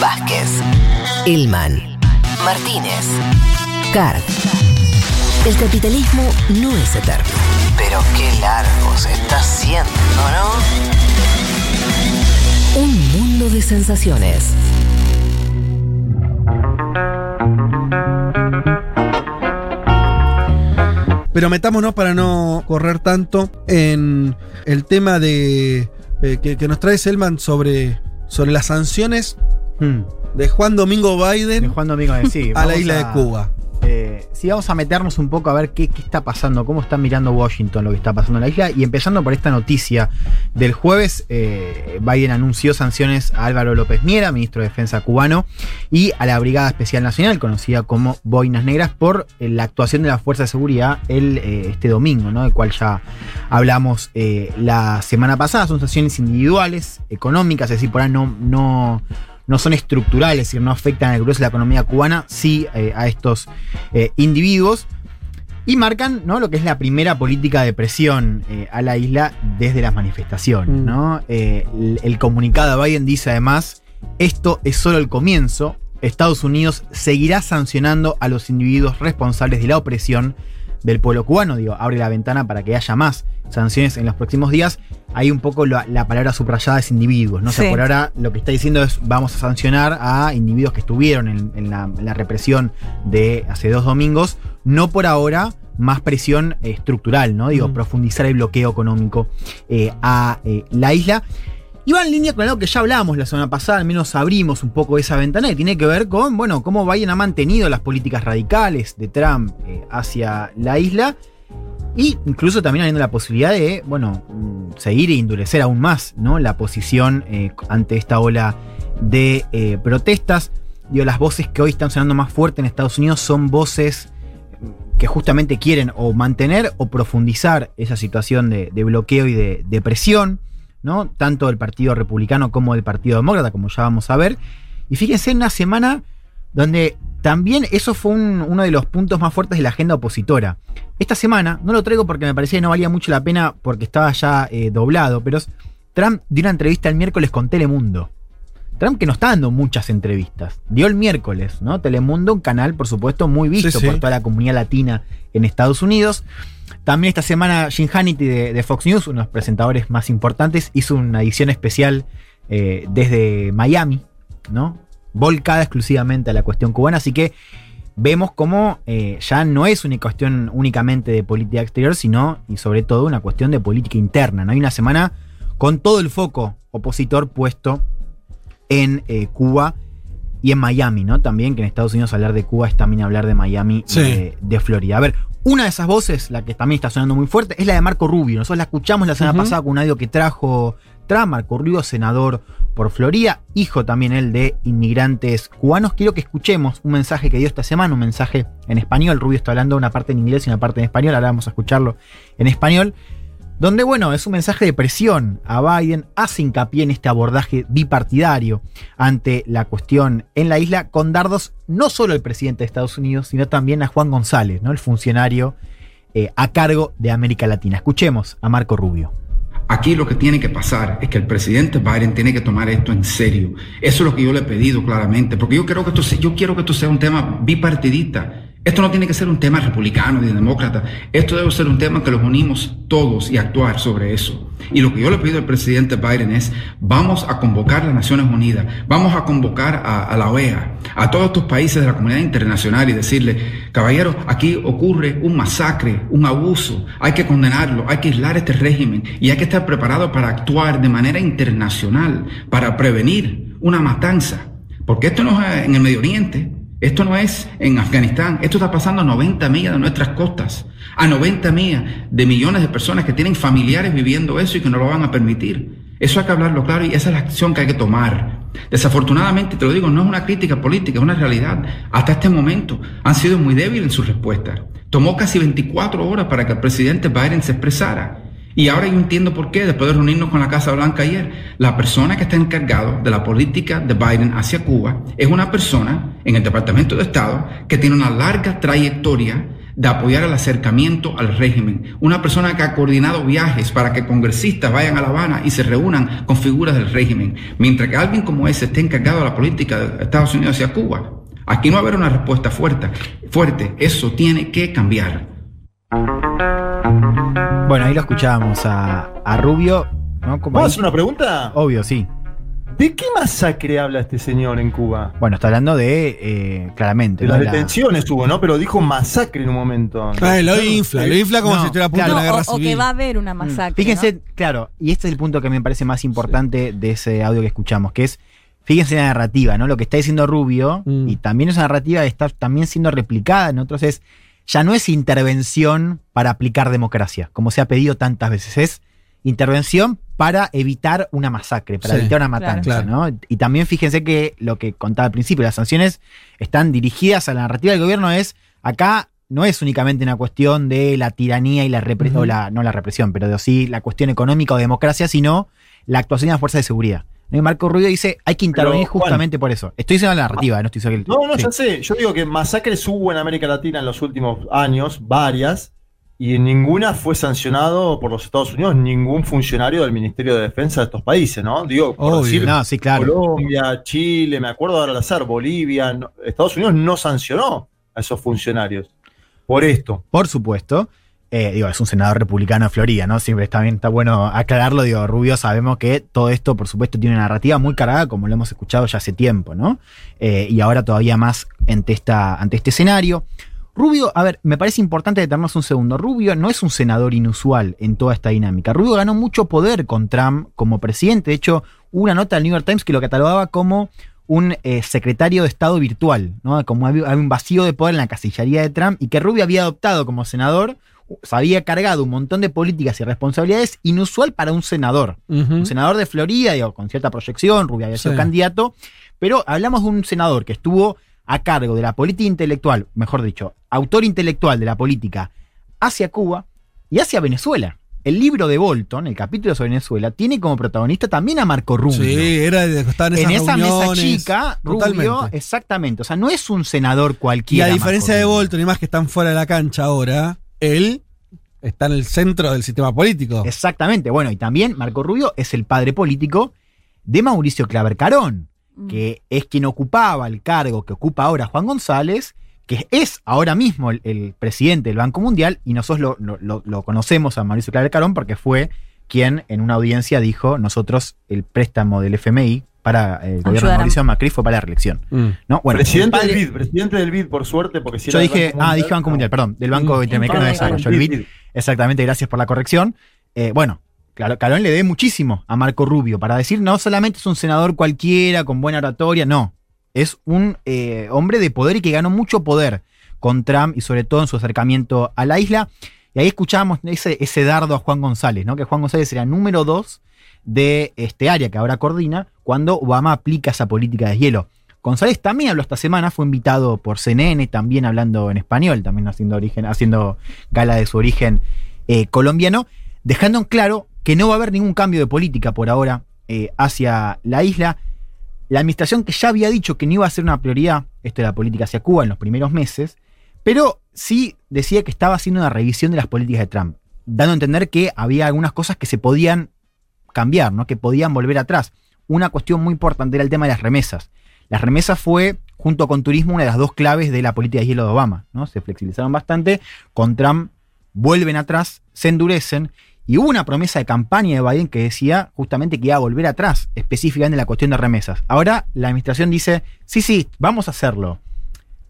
Vázquez, Elman, Martínez, Card. El capitalismo no es eterno. Pero qué largo se está haciendo, ¿no? Un mundo de sensaciones. Pero metámonos para no correr tanto en el tema de eh, que, que nos trae Selman sobre, sobre las sanciones Hmm. de Juan Domingo Biden De Juan Domingo, eh, sí, a la isla de Cuba. Eh, sí, vamos a meternos un poco a ver qué, qué está pasando, cómo está mirando Washington lo que está pasando en la isla. Y empezando por esta noticia del jueves, eh, Biden anunció sanciones a Álvaro López Miera, ministro de Defensa cubano, y a la Brigada Especial Nacional, conocida como Boinas Negras, por eh, la actuación de la Fuerza de Seguridad el, este domingo, ¿no? del cual ya hablamos la semana pasada. Son sanciones individuales, económicas, es decir, por ahí no. no no son estructurales, es decir, no afectan al grueso de la economía cubana, sí eh, a estos eh, individuos. Y marcan ¿no? lo que es la primera política de presión eh, a la isla desde las manifestaciones. Mm. ¿no? El, el comunicado de Biden dice además, esto es solo el comienzo, Estados Unidos seguirá sancionando a los individuos responsables de la opresión del pueblo cubano. Digo, abre la ventana para que haya más sanciones en los próximos días. Hay un poco la, la palabra subrayada es individuos, ¿no? O sea, Sí. por ahora lo que está diciendo es vamos a sancionar a individuos que estuvieron en, en la, en la represión de hace dos domingos. No por ahora más presión eh, estructural, ¿no? Digo, Mm. profundizar el bloqueo económico eh, a eh, la isla. Y va en línea con algo que ya hablábamos la semana pasada, al menos abrimos un poco esa ventana, y tiene que ver con, bueno, cómo Biden ha mantenido las políticas radicales de Trump eh, hacia la isla, y incluso también habiendo la posibilidad de, bueno, mm, seguir e endurecer aún más, ¿no? La posición eh, ante esta ola de eh, protestas. Digo, las voces que hoy están sonando más fuerte en Estados Unidos son voces mm, que justamente quieren o mantener o profundizar esa situación de, bloqueo y de presión, ¿no? Tanto del Partido Republicano como del Partido Demócrata, como ya vamos a ver. Y fíjense en una semana donde también eso fue un- uno de los puntos más fuertes de la agenda opositora. Esta semana, no lo traigo porque me parecía que no valía mucho la pena porque estaba ya eh, doblado, pero Trump dio una entrevista el miércoles con Telemundo. Trump que no está dando muchas entrevistas. Dio el miércoles, ¿no? Telemundo, un canal, por supuesto, muy visto Sí, sí. por toda la comunidad latina en Estados Unidos. También esta semana Jim Hannity de, Fox News, uno de los presentadores más importantes, hizo una edición especial eh, desde Miami, ¿no? Volcada exclusivamente a la cuestión cubana, así que vemos cómo eh, ya no es una cuestión únicamente de política exterior, sino y sobre todo una cuestión de política interna. ¿no? Hay una semana con todo el foco opositor puesto en eh, Cuba y en Miami, ¿no? También que en Estados Unidos hablar de Cuba es también hablar de Miami Sí. y de, de Florida. A ver, una de esas voces, la que también está sonando muy fuerte, es la de Marco Rubio. Nosotros la escuchamos la semana pasada con un audio que trajo Trump, Marco Rubio, senador por Florida, hijo también él de inmigrantes cubanos. Quiero que escuchemos un mensaje que dio esta semana, un mensaje en español. Rubio está hablando una parte en inglés y una parte en español. Ahora vamos a escucharlo en español. Donde, bueno, es un mensaje de presión a Biden, hace hincapié en este abordaje bipartidario ante la cuestión en la isla, con dardos no solo al presidente de Estados Unidos, sino también a Juan González, ¿no? el funcionario eh, a cargo de América Latina. Escuchemos a Marco Rubio. Aquí lo que tiene que pasar es que el presidente Biden tiene que tomar esto en serio. Eso es lo que yo le he pedido claramente, porque yo quiero que esto sea, yo quiero que esto sea un tema bipartidista. Esto no tiene que ser un tema republicano ni demócrata. Esto debe ser un tema que los unimos todos y actuar sobre eso. Y lo que yo le pido al presidente Biden es, vamos a convocar a las Naciones Unidas, vamos a convocar a, la OEA, a todos estos países de la comunidad internacional y decirle, caballeros, aquí ocurre un masacre, un abuso, hay que condenarlo, hay que aislar este régimen y hay que estar preparado para actuar de manera internacional, para prevenir una matanza. Porque esto no es en el Medio Oriente, esto no es en Afganistán, esto está pasando a 90 millas de nuestras costas, a 90 millas de millones de personas que tienen familiares viviendo eso y que no lo van a permitir. Eso hay que hablarlo claro y esa es la acción que hay que tomar. Desafortunadamente, te lo digo, no es una crítica política, es una realidad. Hasta este momento han sido muy débiles en sus respuestas. Tomó casi 24 horas para que el presidente Biden se expresara. Y ahora yo entiendo por qué, después de reunirnos con la Casa Blanca ayer, la persona que está encargado de la política de Biden hacia Cuba es una persona en el Departamento de Estado que tiene una larga trayectoria de apoyar el acercamiento al régimen. Una persona que ha coordinado viajes para que congresistas vayan a La Habana y se reúnan con figuras del régimen, mientras que alguien como ese esté encargado de la política de Estados Unidos hacia Cuba. Aquí no va a haber una respuesta fuerte. fuerte. Eso tiene que cambiar. Bueno, ahí lo escuchábamos a, a Rubio. ¿no? Como ¿Puedo ahí- hacer una pregunta? Obvio, sí. ¿De qué masacre habla este señor en Cuba? Bueno, está hablando de, eh, claramente, De ¿no? las La- detenciones hubo, ¿no? Pero dijo masacre en un momento. Ah, lo infla, lo infla como No, si estuviera a punto claro. de una o, guerra o civil. que va a haber una masacre. Fíjense, ¿no? claro, y este es el punto que me parece más importante de ese audio que escuchamos, que es, fíjense la narrativa, ¿no? Lo que está diciendo Rubio, Mm. y también esa narrativa está también siendo replicada en otros, es, ya no es intervención para aplicar democracia, como se ha pedido tantas veces, es intervención para evitar una masacre, para Sí, evitar una matanza, Claro. ¿no? Y también fíjense que lo que contaba al principio, las sanciones están dirigidas a la narrativa del gobierno, es, acá no es únicamente una cuestión de la tiranía y la represión, no la represión, pero de sí la cuestión económica o democracia, sino la actuación de las fuerzas de seguridad. Y Marco Rubio dice, hay que intervenir justamente por eso. Estoy diciendo la narrativa, no estoy diciendo. No, no, sí. ya sé. Yo digo que masacres hubo en América Latina en los últimos años, varias, y en ninguna fue sancionado por los Estados Unidos ningún funcionario del Ministerio de Defensa de estos países, ¿no? Digo, por Obvio. decir, No, sí, claro. Colombia, Chile, me acuerdo ahora al azar, Bolivia, no- Estados Unidos no sancionó a esos funcionarios por esto. Por supuesto. Eh, digo, es un senador republicano de Florida, ¿no? Siempre está bien, está bueno aclararlo. Digo, Rubio, sabemos que todo esto, por supuesto, tiene una narrativa muy cargada, como lo hemos escuchado ya hace tiempo, ¿no? Eh, y ahora todavía más ante, esta, ante este escenario. Rubio, a ver, me parece importante detenernos un segundo. Rubio no es un senador inusual en toda esta dinámica. Rubio ganó mucho poder con Trump como presidente. De hecho, hubo una nota del New York Times que lo catalogaba como un eh, secretario de Estado virtual, ¿no? Como había, un vacío de poder en la casillería de Trump y que Rubio había adoptado como senador, se había cargado un montón de políticas y responsabilidades inusual para un senador. Un senador de Florida, digo, con cierta proyección, Rubio había sido Sí. candidato, pero hablamos de un senador que estuvo a cargo de la política intelectual, mejor dicho, autor intelectual de la política hacia Cuba y hacia Venezuela. El libro de Bolton, el capítulo sobre Venezuela, tiene como protagonista también a Marco Rubio. Sí, era de estaban en esas esa mesa chica, Rubio, Totalmente. exactamente. O sea, no es un senador Y cualquiera. a diferencia Marco de Rubio. Bolton y más que están fuera de la cancha ahora, él está en el centro del sistema político. Exactamente. Bueno, y también Marco Rubio es el padre político de Mauricio Claver Carón, Mm. que es quien ocupaba el cargo que ocupa ahora Juan González, que es ahora mismo el, el presidente del Banco Mundial, y nosotros lo- lo conocemos a Mauricio Claver Carón porque fue quien en una audiencia dijo, nosotros el préstamo del FMI para el gobierno de. Mauricio Macri fue para la reelección. Mm. ¿no? Bueno, presidente padre- del BID, presidente del BID, por suerte, porque si Yo dije, Banco ah, Mundial, dije Banco no. Mundial, perdón, del Banco Mm. Interamericano de Ah, Desarrollo, el el BID. BID. Exactamente, gracias por la corrección. Eh, bueno, claro, Carón le dé muchísimo a Marco Rubio para decir no solamente es un senador cualquiera con buena oratoria, no. Es un eh, hombre de poder y que ganó mucho poder con Trump y sobre todo en su acercamiento a la isla. Y ahí escuchábamos ese, ese dardo a Juan González, ¿no? Que Juan González era número dos de este área que ahora coordina cuando Obama aplica esa política de hielo. González también habló esta semana, fue invitado por CNN, también hablando en español, también haciendo, origen, haciendo gala de su origen eh, colombiano, dejando en claro que no va a haber ningún cambio de política por ahora eh, hacia la isla. La administración que ya había dicho que no iba a ser una prioridad, esto de la política hacia Cuba en los primeros meses, pero sí decía que estaba haciendo una revisión de las políticas de Trump, dando a entender que había algunas cosas que se podían cambiar, ¿no? que podían volver atrás. Una cuestión muy importante era el tema de las remesas. Las remesas fue, junto con turismo, una de las dos claves de la política de hielo de Obama. ¿no? Se flexibilizaron bastante, con Trump vuelven atrás, se endurecen, y hubo una promesa de campaña de Biden que decía justamente que iba a volver atrás, específicamente en la cuestión de remesas. Ahora la administración dice, sí, sí, vamos a hacerlo,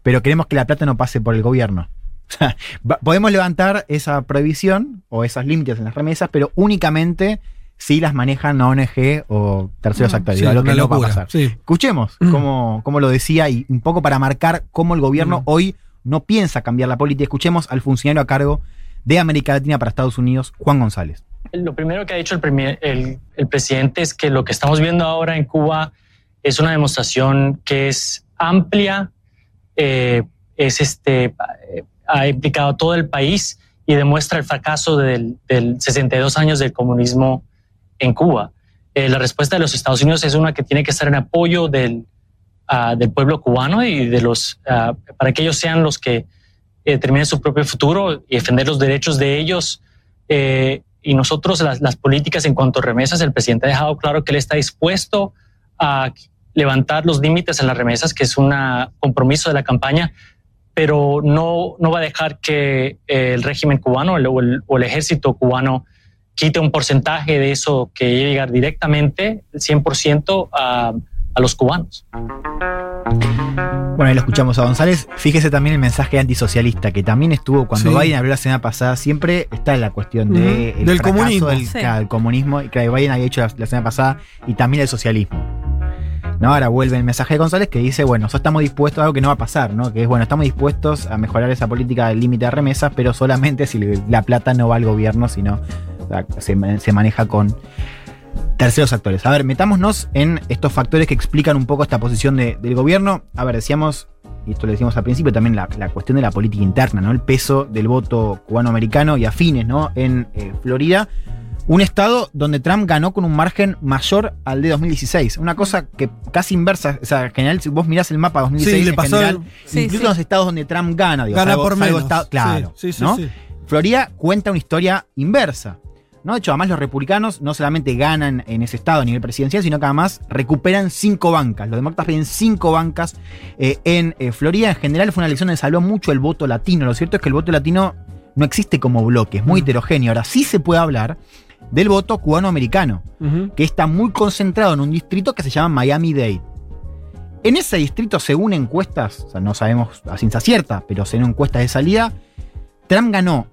pero queremos que la plata no pase por el gobierno. Podemos levantar esa prohibición o esos límites en las remesas, pero únicamente si las manejan la ONG o terceros Mm. actores, Sí, una que no va a pasar. Sí. Escuchemos Mm. cómo, cómo lo decía y un poco para marcar cómo el gobierno Mm. hoy no piensa cambiar la política. Escuchemos al funcionario a cargo de América Latina para Estados Unidos, Juan González. Lo primero que ha dicho el, premier- el- el presidente es que lo que estamos viendo ahora en Cuba es una demostración que es amplia, eh, es este, ha implicado a todo el país y demuestra el fracaso del, del 62 años del comunismo en Cuba. Eh, la respuesta de los Estados Unidos es una que tiene que estar en apoyo del, ah, pueblo cubano y de los, ah, para que ellos sean los que eh, determinen su propio futuro y defender los derechos de ellos. Eh, y nosotros, las, políticas en cuanto a remesas, el presidente ha dejado claro que él está dispuesto a levantar los límites en las remesas, que es un compromiso de la campaña, pero no, no va a dejar que el régimen cubano o el ejército cubano quite un porcentaje de eso que llega directamente, 100% a, a los cubanos. Bueno, ahí lo escuchamos a González. Fíjese también el mensaje antisocialista, que también estuvo cuando Sí. Biden habló la semana pasada. Siempre está en la cuestión de el Del fracaso comunismo. Del, Sí. claro, el comunismo, y que Biden había dicho la, la semana pasada, y también el socialismo. ¿No? Ahora vuelve el mensaje de González que dice, bueno, nosotros estamos dispuestos a algo que no va a pasar, ¿no? Que es, bueno, estamos dispuestos a mejorar esa política del límite de remesas, pero solamente si la plata no va al gobierno, sino se, ma- se maneja con terceros actores. A ver, metámonos en estos factores que explican un poco esta posición de- del gobierno. A ver, decíamos, y esto lo decíamos al principio, también la, la cuestión de la política interna, ¿no? El peso del voto cubano-americano y afines, ¿no? En eh, Florida. Un estado donde Trump ganó con un margen mayor al de 2016. Una cosa que casi inversa. O sea, en general, si vos mirás el mapa 2016, Sí, le en pasó general, el- Sí, incluso sí. en los estados donde Trump gana, digo, Gana salvo- por menos. estado- claro. Sí, sí, sí, ¿no? sí. Florida cuenta una historia inversa. ¿No? De hecho, además los republicanos no solamente ganan en ese estado a nivel presidencial, sino que además recuperan cinco bancas. Los demócratas piden cinco bancas eh, en eh, Florida. En general fue una elección donde salió mucho el voto latino. Lo cierto es que el voto latino no existe como bloque, es muy heterogéneo. Ahora sí se puede hablar del voto cubano-americano, que está muy concentrado en un distrito que se llama Miami-Dade. En ese distrito, según encuestas, o sea, no sabemos a ciencia cierta, pero según encuestas de salida, Trump ganó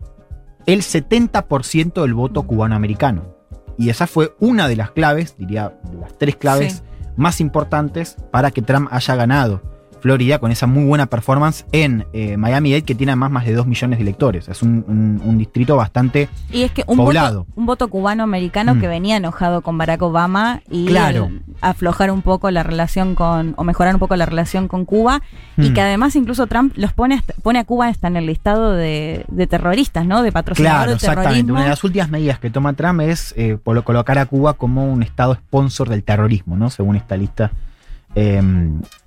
el 70% del voto cubano-americano. Y esa fue una de las claves, diría, de las tres claves Sí. más importantes para que Trump haya ganado Florida con esa muy buena performance en eh, Miami-Dade, que tiene además más de 2 millones de electores. Es un, un- un distrito bastante Y es que un Poblado. voto, un voto cubano-americano Mm. que venía enojado con Barack Obama y Claro. aflojar un poco la relación con, o mejorar un poco la relación con Cuba, y Mm. que además incluso Trump los pone, pone a Cuba hasta en el listado de, de terroristas, ¿no? De patrocinador Claro, exactamente. terrorismo. Una de las últimas medidas que toma Trump es eh, colocar a Cuba como un estado sponsor del terrorismo, ¿no? Según esta lista. Eh,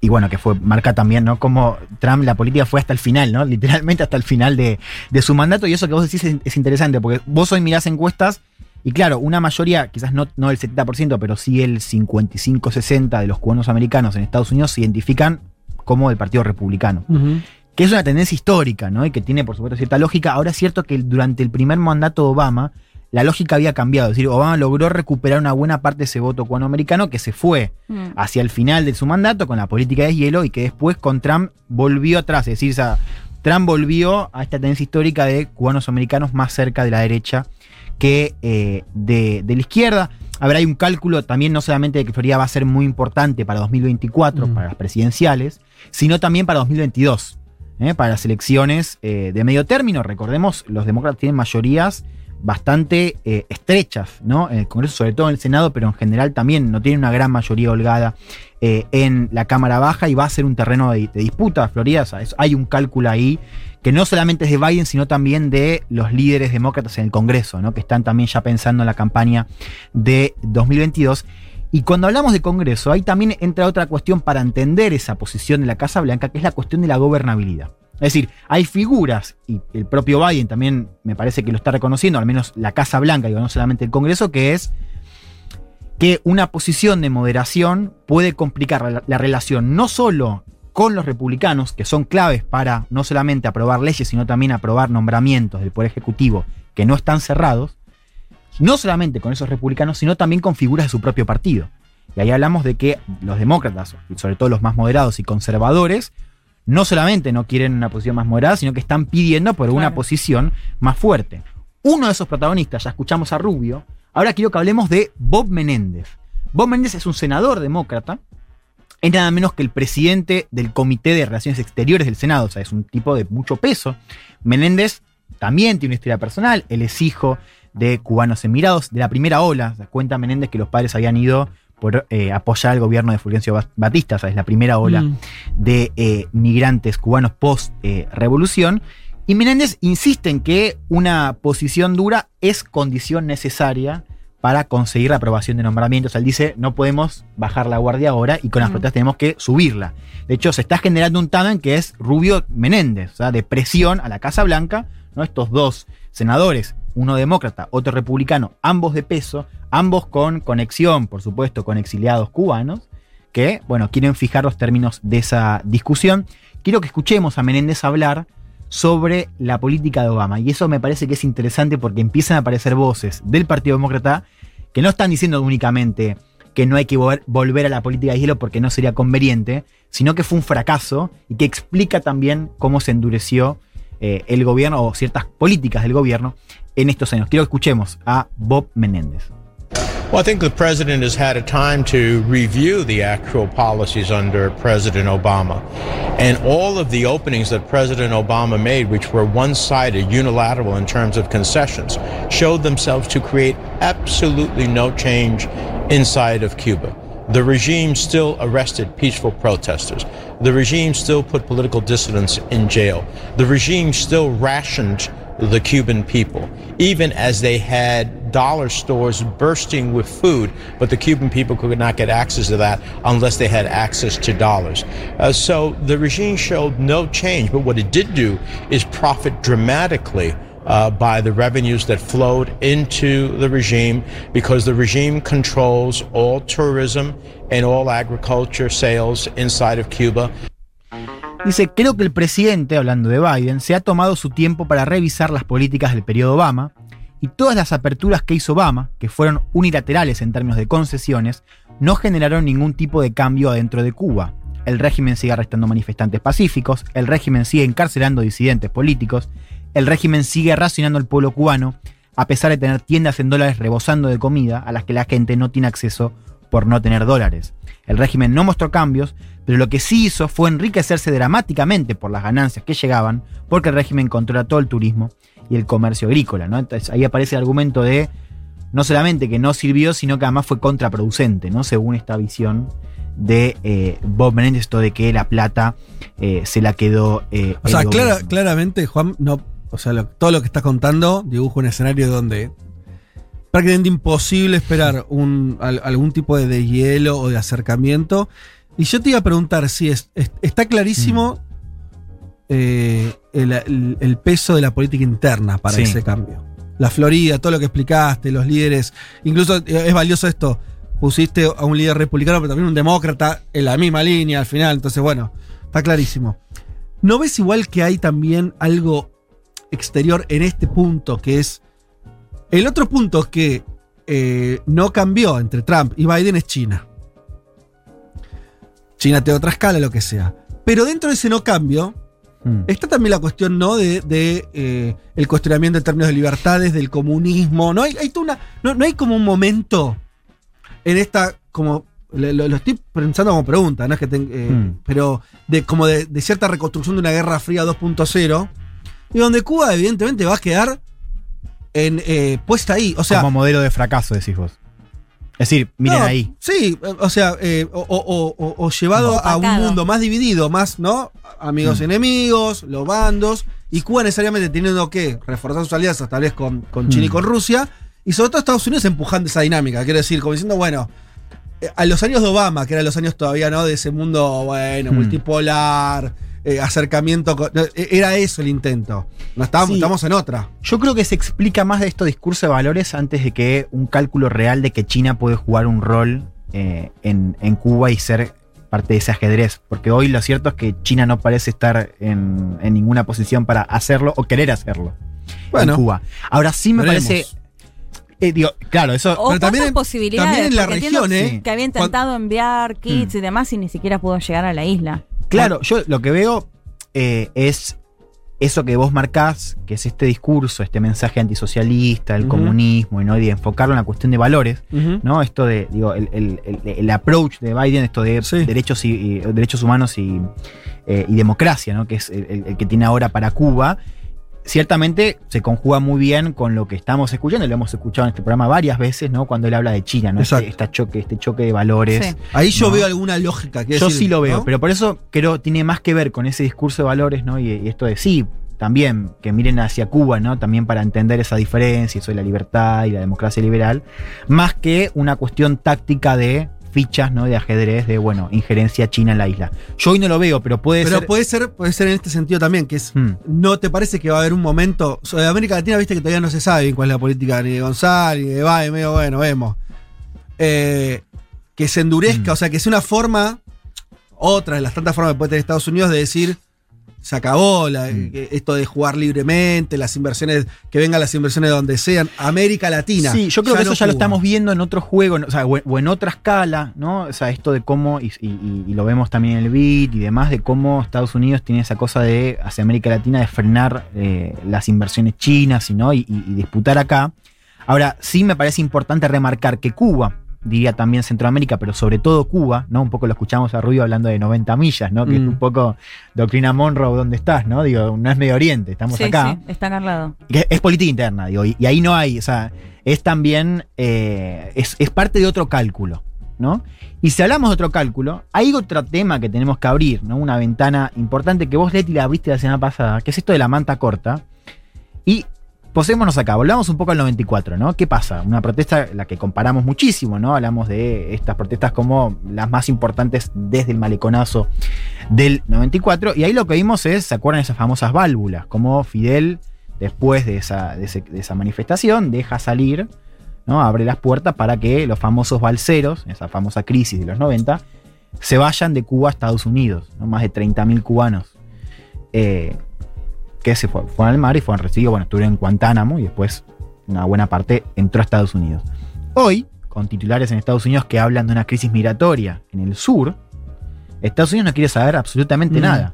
y bueno, que fue, marca también, ¿no? Como Trump, la política fue hasta el final, ¿no? Literalmente hasta el final de, de su mandato. Y eso que vos decís es, es interesante, porque vos hoy mirás encuestas y claro, una mayoría, quizás no, no el 70%, pero sí el 55-60% de los cubanos americanos en Estados Unidos se identifican como del Partido Republicano que es una tendencia histórica, ¿no? Y que tiene, por supuesto, cierta lógica. Ahora es cierto que durante el primer mandato de Obama, la lógica había cambiado. Es decir, Obama logró recuperar una buena parte de ese voto cubanoamericano que se fue Mm. hacia el final de su mandato con la política de hielo y que después con Trump volvió atrás. Es decir, o sea, Trump volvió a esta tendencia histórica de cubanos americanos más cerca de la derecha que eh, de, de la izquierda. A ver, hay un cálculo también no solamente de que Florida va a ser muy importante para 2024, Mm. para las presidenciales, sino también para 2022, ¿eh? para las elecciones eh, de medio término. Recordemos, los demócratas tienen mayorías bastante eh, estrechas, ¿no? En el Congreso, sobre todo en el Senado, pero en general también no tienen una gran mayoría holgada eh, en la Cámara Baja y va a ser un terreno de, disputa. Florida, es- hay un cálculo ahí que no solamente es de Biden, sino también de los líderes demócratas en el Congreso, ¿no? que están también ya pensando en la campaña de 2022. Y cuando hablamos de Congreso, ahí también entra otra cuestión para entender esa posición de la Casa Blanca, que es la cuestión de la gobernabilidad. Es decir, hay figuras, y el propio Biden también me parece que lo está reconociendo, al menos la Casa Blanca, digo, no solamente el Congreso, que es que una posición de moderación puede complicar la, la relación no solo con los republicanos, que son claves para no solamente aprobar leyes, sino también aprobar nombramientos del Poder Ejecutivo que no están cerrados, no solamente con esos republicanos, sino también con figuras de su propio partido. Y ahí hablamos de que los demócratas, y sobre todo los más moderados y conservadores, no solamente no quieren una posición más moderada, sino que están pidiendo por una Claro. posición más fuerte. Uno de esos protagonistas, ya escuchamos a Rubio, ahora quiero que hablemos de Bob Menéndez. Bob Menéndez es un senador demócrata, es nada menos que el presidente del Comité de Relaciones Exteriores del Senado, o sea, es un tipo de mucho peso. Menéndez también tiene una historia personal, él es hijo de cubanos emirados, de la primera ola, o sea, cuenta Menéndez que los padres habían ido por eh, apoyar al gobierno de Fulgencio Ba- Batista, o sea, es la primera ola Mm. de eh, migrantes cubanos post-revolución. y Menéndez insiste en que una posición dura es condición necesaria para conseguir la aprobación de nombramientos. Él dice, no podemos bajar la guardia ahora y con las Mm. protestas tenemos que subirla. De hecho, se está generando un tándem que es Rubio Menéndez, o sea, de presión a la Casa Blanca, ¿no? Estos dos senadores, uno demócrata, otro republicano, ambos de peso, ambos con conexión, por supuesto, con exiliados cubanos, que, bueno, quieren fijar los términos de esa discusión. Quiero que escuchemos a Menéndez hablar sobre la política de Obama. Y eso me parece que es interesante porque empiezan a aparecer voces del Partido Demócrata que no están diciendo únicamente que no hay que volver, a la política de hielo porque no sería conveniente, sino que fue un fracaso y que explica también cómo se endureció eh, el gobierno o ciertas políticas del gobierno en estos años. Quiero que escuchemos a Bob Menéndez. Well, I think the president has had a time to review the actual policies under President Obama. And all of the openings that President Obama made, which were one sided, unilateral in terms of concessions, showed themselves to create absolutely no change inside of Cuba. The regime still arrested peaceful protesters. The regime still put political dissidents in jail. The regime still rationed the Cuban people, even as they had dollar stores bursting with food, but the Cuban people could not get access to that unless they had access to dollars. Uh, so the regime showed no change, but what it did do is profit dramatically uh, by the revenues that flowed into the regime because the regime controls all tourism all agriculture sales inside of Cuba. Dice, creo que el presidente, hablando de Biden, se ha tomado su tiempo para revisar las políticas del periodo Obama y todas las aperturas que hizo Obama, que fueron unilaterales en términos de concesiones, no generaron ningún tipo de cambio adentro de Cuba. El régimen sigue arrestando manifestantes pacíficos, el régimen sigue encarcelando disidentes políticos, el régimen sigue racionando al pueblo cubano, a pesar de tener tiendas en dólares rebosando de comida a las que la gente no tiene acceso por no tener dólares. El régimen no mostró cambios, pero lo que sí hizo fue enriquecerse dramáticamente por las ganancias que llegaban, porque el régimen controla todo el turismo y el comercio agrícola. ¿no? Entonces ahí aparece el argumento de no solamente que no sirvió, sino que además fue contraproducente, ¿no? según esta visión de eh, Bob Menéndez, esto de que la plata eh, se la quedó. eh, O sea, clara- claramente, Juan, no, o sea, lo- todo lo que estás contando dibuja un escenario donde prácticamente imposible esperar un, al- algún tipo de, de hielo o de acercamiento. Y yo te iba a preguntar si es, es- está clarísimo eh, el, el- el peso de la política interna para Sí. ese cambio. La Florida, todo lo que explicaste, los líderes. Incluso eh, es valioso esto. Pusiste a un líder republicano, pero también un demócrata en la misma línea al final. Entonces, bueno, está clarísimo. ¿No ves igual que hay también algo exterior en este punto que es. El otro punto que eh, no cambió entre Trump y Biden es China. China tiene otra escala, lo que sea. Pero dentro de ese no cambio, Mm. está también la cuestión, ¿no? De, de, eh, el cuestionamiento en términos de libertades, del comunismo. No hay, una- no, no hay como un momento en esta, como. Lo, lo- lo estoy pensando como pregunta, ¿no? Es que ten- eh, Mm. Pero de como de, de cierta reconstrucción de una guerra fría 2.0. Y donde Cuba, evidentemente, va a quedar en, eh, puesta ahí. O sea, Como modelo de fracaso, decís vos. Es decir, miren no, ahí. Sí, o sea, eh, o, o- o- o llevado a un mundo más dividido, más, ¿no? Amigos Mm. enemigos, los bandos, y Cuba necesariamente teniendo que reforzar sus alianzas, tal vez con, con China y Mm. con Rusia, y sobre todo Estados Unidos empujando esa dinámica, quiero decir, como diciendo, bueno, eh, a los años de Obama, que eran los años todavía, ¿no? De ese mundo, bueno, Mm. multipolar, eh, acercamiento, con- eh, era eso el intento. No estábamos, Sí. estamos en otra. Yo creo que se explica más de estos discursos de valores antes de que un cálculo real de que China puede jugar un rol eh, en, en Cuba y ser parte de ese ajedrez. Porque hoy lo cierto es que China no parece estar en, en ninguna posición para hacerlo o querer hacerlo Bueno, en Cuba. Ahora sí me veremos. parece. eh, digo, claro, eso. O Pero también posibilidades. también en la región, ¿eh? Que había intentado enviar kits y demás y ni siquiera pudo llegar a la isla. Claro, yo lo que veo eh, es eso que vos marcás, que es este discurso, este mensaje antisocialista, el comunismo, y ¿no? y de enfocarlo en la cuestión de valores. ¿no? Esto de, digo, el, el- el- el approach de Biden, esto de Sí. derechos, y, y- derechos humanos y, eh, y democracia, ¿no? Que es el que tiene ahora para Cuba. Ciertamente se conjuga muy bien con lo que estamos escuchando, y lo hemos escuchado en este programa varias veces, ¿no? Cuando él habla de China, ¿no? Este, choque, este choque de valores. Sí. Ahí yo No. veo alguna lógica. Yo decir, sí lo veo, ¿no? pero por eso creo tiene más que ver con ese discurso de valores, ¿no? Y, y esto de sí, también que miren hacia Cuba, ¿no? También para entender esa diferencia, eso de la libertad y la democracia liberal, más que una cuestión táctica de fichas, ¿no? De ajedrez, de, bueno, injerencia china en la isla. Yo hoy no lo veo, pero puede Pero ser... puede ser, puede ser en este sentido también, que es. Hmm. ¿No te parece que va a haber un momento? Sobre América Latina, viste que todavía no se sabe cuál es la política ni de González, ni de Biden, medio bueno, vemos. Eh, que se endurezca, Mm. o sea, que sea una forma, otra de las tantas formas que puede tener Estados Unidos de decir. Se acabó la- Mm. esto de jugar libremente, las inversiones, que vengan las inversiones de donde sean. América Latina. Sí, yo creo que eso no ya lo estamos viendo en otro juego, o, sea, o, en otra escala, ¿no? O sea, esto de cómo, y, y- y lo vemos también en el BIT y demás, de cómo Estados Unidos tiene esa cosa de, hacia América Latina, de frenar eh, las inversiones chinas ¿no? y disputar acá. Ahora, sí me parece importante remarcar que Cuba, diría también Centroamérica, pero sobre todo Cuba, ¿no? Un poco lo escuchamos a Rubio hablando de 90 millas, ¿no? Que es Mm. un poco doctrina Monroe, ¿dónde estás? ¿no? Digo, no es Medio Oriente, estamos Sí, acá. sí, está acá al lado. Que Es política interna, digo, y, y ahí no hay, o sea, es también, eh, es, es parte de otro cálculo, ¿no? Y si hablamos de otro cálculo, hay otro tema que tenemos que abrir, ¿no? Una ventana importante que vos, Leti, la abriste la semana pasada, que es esto de la manta corta. Y posémonos acá, volvamos un poco al 94, ¿no? ¿Qué pasa? Una protesta, la que comparamos muchísimo, ¿no? Hablamos de estas protestas como las más importantes desde el maleconazo del 94. Y ahí lo que vimos es, ¿se acuerdan esas famosas válvulas? Como Fidel, después de esa, manifestación, deja salir, ¿no? Abre las puertas para que los famosos balseros, esa famosa crisis de los 90, se vayan de Cuba a Estados Unidos, ¿no? Más de 30.000 cubanos. eh, que se fue- fueron al mar y fueron recibidos, bueno, estuvieron en Guantánamo y después una buena parte entró a Estados Unidos. Hoy, con titulares en Estados Unidos que hablan de una crisis migratoria en el sur, Estados Unidos no quiere saber absolutamente Mm. nada.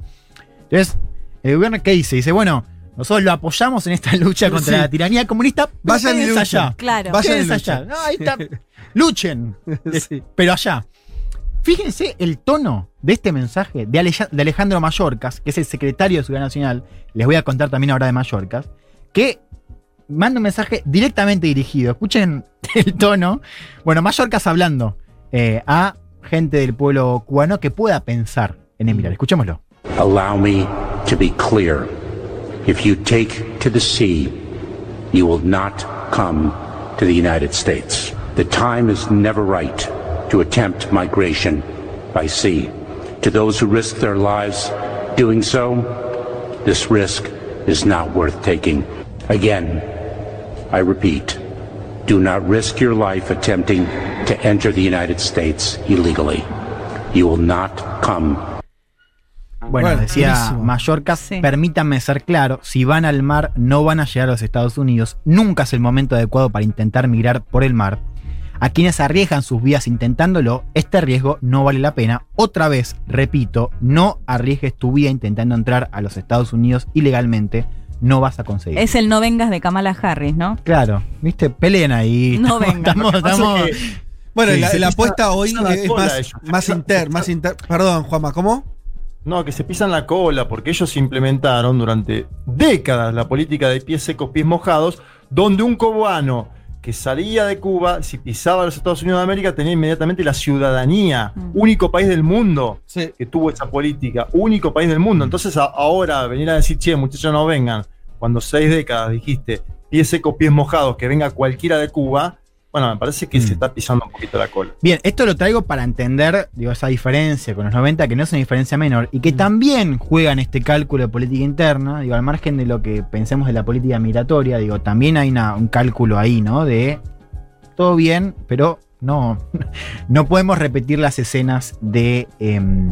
Entonces, el gobierno ¿qué dice? Dice, bueno, nosotros lo apoyamos en esta lucha contra Sí. la tiranía comunista, Vayan y quédense luchen. allá. Claro. Vayan y Quédense luchen. allá. No, ahí está. Luchen, Sí. pero allá. Fíjense el tono de este mensaje de, Aleja- de Alejandro Mayorkas, que es el secretario de Seguridad Nacional, les voy a contar también ahora de Mayorkas, que manda un mensaje directamente dirigido. Escuchen el tono. Bueno, Mayorkas hablando eh, a gente del pueblo cubano que pueda pensar en emigrar. Escuchémoslo. Allow me to be clear. If you take to the sea, you will not come to the United States. The time is never right to attempt migration by sea. To those who risk their lives doing so, this risk is not worth taking. Again, I repeat, do not risk your life attempting to enter the United States illegally. You will not come Bueno, Bueno, decía buenísimo. Mallorca, Sí. permítanme ser claro, si van al mar no van a llegar a los Estados Unidos, nunca es el momento adecuado para intentar migrar por el mar. A quienes arriesgan sus vidas intentándolo, este riesgo no vale la pena. Otra vez, repito, no arriesgues tu vida intentando entrar a los Estados Unidos ilegalmente, no vas a conseguir. Es el no vengas de Kamala Harris, ¿no? Claro, viste, peleen ahí. No que Bueno, Sí, la, la apuesta hoy es más, más inter, más inter. Perdón, Juanma, ¿cómo? No, que se pisan la cola porque ellos implementaron durante décadas la política de pies secos, pies mojados, donde un cubano que salía de Cuba, si pisaba a los Estados Unidos de América, tenía inmediatamente la ciudadanía. Mm. Único país del mundo Sí. que tuvo esa política, único país del mundo. Entonces a- ahora venir a decir, che, muchachos, no vengan, cuando seis décadas dijiste pies secos, pies mojados, que venga cualquiera de Cuba, bueno, me parece que Mm. se está pisando un poquito la cola. Bien, esto lo traigo para entender, digo, esa diferencia con los 90, que no es una diferencia menor, y que también juegan este cálculo de política interna, digo, al margen de lo que pensemos de la política migratoria, digo, también hay una- un cálculo ahí, ¿no? De todo bien, pero no, no podemos repetir las escenas de, em,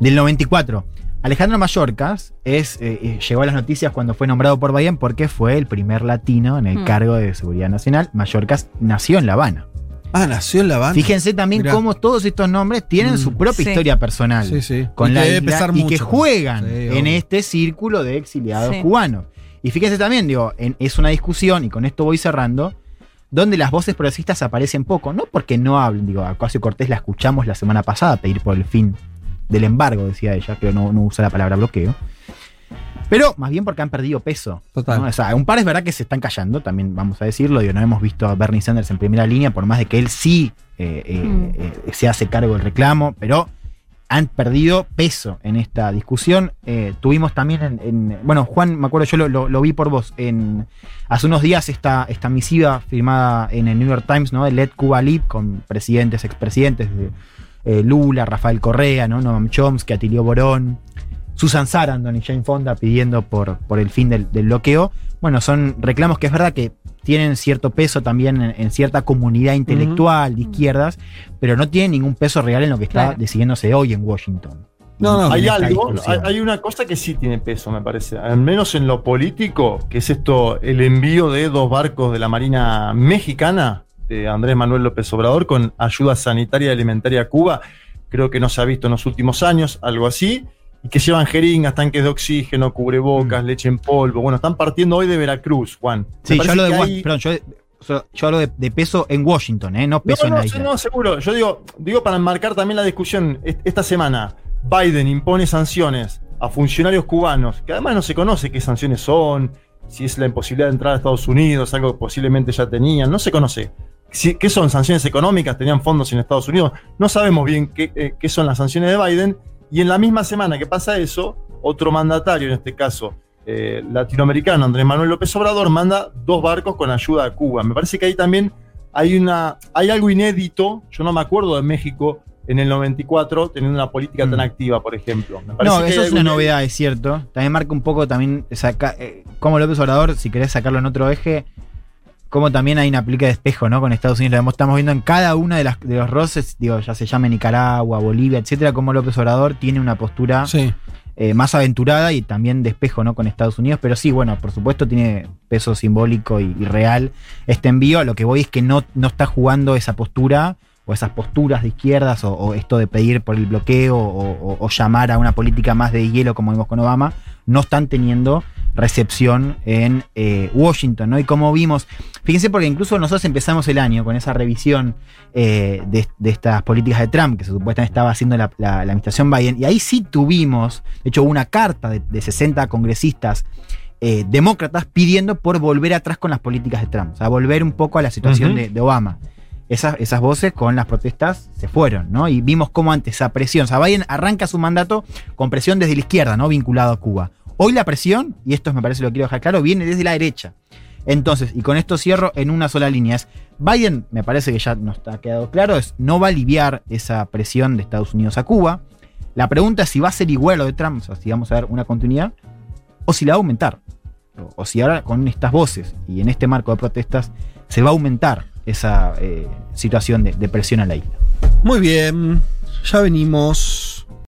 del 94. Alejandro Mayorkas es, eh, eh, llegó a las noticias cuando fue nombrado por Biden porque fue el primer latino en el Mm. cargo de seguridad nacional. Mayorkas nació en La Habana. Ah, nació en La Habana. Fíjense también Mirá. cómo todos estos nombres tienen Mm. su propia Sí. historia personal Sí, sí. con Y la isla pesar y mucho. que juegan Sí, en este círculo de exiliados Sí. cubanos. Y fíjense también, digo, en- es una discusión, y con esto voy cerrando, donde las voces progresistas aparecen poco, no porque no hablen, digo, a Ocasio Cortés la escuchamos la semana pasada pedir por el fin del embargo, decía ella, pero no, no usa la palabra bloqueo. Pero más bien porque han perdido peso. Total. ¿no? O sea, un par es verdad que se están callando, también vamos a decirlo. Digo, no hemos visto a Bernie Sanders en primera línea, por más de que él sí eh, eh, Mm. eh, se hace cargo del reclamo, pero han perdido peso en esta discusión. Eh, tuvimos también en, en- Bueno, Juan, me acuerdo, yo lo, lo- lo vi por vos. En, hace unos días esta, esta misiva firmada en el New York Times, ¿no? El Let Cuba Live, con presidentes, expresidentes de eh, Lula, Rafael Correa, ¿no? Noam Chomsky, Atilio Borón, Susan Sarandon y Jane Fonda pidiendo por, por el fin del, del bloqueo. Bueno, son reclamos que es verdad que tienen cierto peso también en, en cierta comunidad intelectual de izquierdas, pero no tienen ningún peso real en lo que está Claro. decidiéndose hoy en Washington. No, no. Hay algo, hay una cosa que sí tiene peso, me parece, al menos en lo político, que es esto, el envío de dos barcos de la Marina Mexicana, de Andrés Manuel López Obrador, con ayuda sanitaria y alimentaria a Cuba. Creo que no se ha visto en los últimos años, algo así, y que llevan jeringas, tanques de oxígeno, cubrebocas, leche en polvo. Bueno, están partiendo hoy de Veracruz, Juan. Me Sí, yo hablo de, hay- perdón, yo, yo- yo hablo de, de peso en Washington, ¿eh? no peso no, en no, la sí, isla. no, seguro. Yo digo, digo para enmarcar también la discusión est- esta semana. Biden impone sanciones a funcionarios cubanos, que además no se conoce qué sanciones son, si es la imposibilidad de entrar a Estados Unidos, algo que posiblemente ya tenían, no se conoce. ¿Qué son sanciones económicas? ¿Tenían fondos en Estados Unidos? No sabemos bien qué, eh, qué son las sanciones de Biden. Y en la misma semana que pasa eso, otro mandatario, en este caso eh, latinoamericano, Andrés Manuel López Obrador, manda dos barcos con ayuda a Cuba. Me parece que ahí también hay, una, hay algo inédito. Yo no me acuerdo de México en el 94 teniendo una política tan Mm. activa, por ejemplo. Me No, eso es una novedad, es cierto. También marca un poco también saca, eh, como López Obrador, si querés sacarlo en otro eje, como también hay una plica de espejo, ¿no? Con Estados Unidos. Lo estamos viendo en cada uno de, las, de los roces, digo, ya se llame Nicaragua, Bolivia, etcétera, como López Obrador tiene una postura Sí. eh, más aventurada y también de espejo, ¿no? Con Estados Unidos. Pero sí, bueno, por supuesto tiene peso simbólico y, y real este envío. A lo que voy es que no, no está jugando esa postura o esas posturas de izquierdas o, o esto de pedir por el bloqueo o, o- o llamar a una política más de hielo como vimos con Obama, no están teniendo recepción en eh, Washington, ¿no? Y como vimos, fíjense porque incluso nosotros empezamos el año con esa revisión eh, de, de estas políticas de Trump que se supuestamente estaba haciendo la, la- la administración Biden, y ahí sí tuvimos, de hecho, una carta de, de 60 congresistas eh, demócratas pidiendo por volver atrás con las políticas de Trump, o sea, volver un poco a la situación de, de Obama. Esas, esas voces con las protestas se fueron, ¿no? Y vimos cómo ante esa presión, o sea, Biden arranca su mandato con presión desde la izquierda, ¿no? Vinculado a Cuba. Hoy la presión, y esto me parece lo quiero dejar claro, viene desde la derecha. Entonces, y con esto cierro en una sola línea, es Biden, me parece que ya nos está quedado claro, es no va a aliviar esa presión de Estados Unidos a Cuba. La pregunta es si va a ser igual lo de Trump, o sea, si vamos a ver una continuidad, o si la va a aumentar. O, o si ahora con estas voces y en este marco de protestas se va a aumentar esa eh, situación de, de presión a la isla. Muy bien. Ya venimos.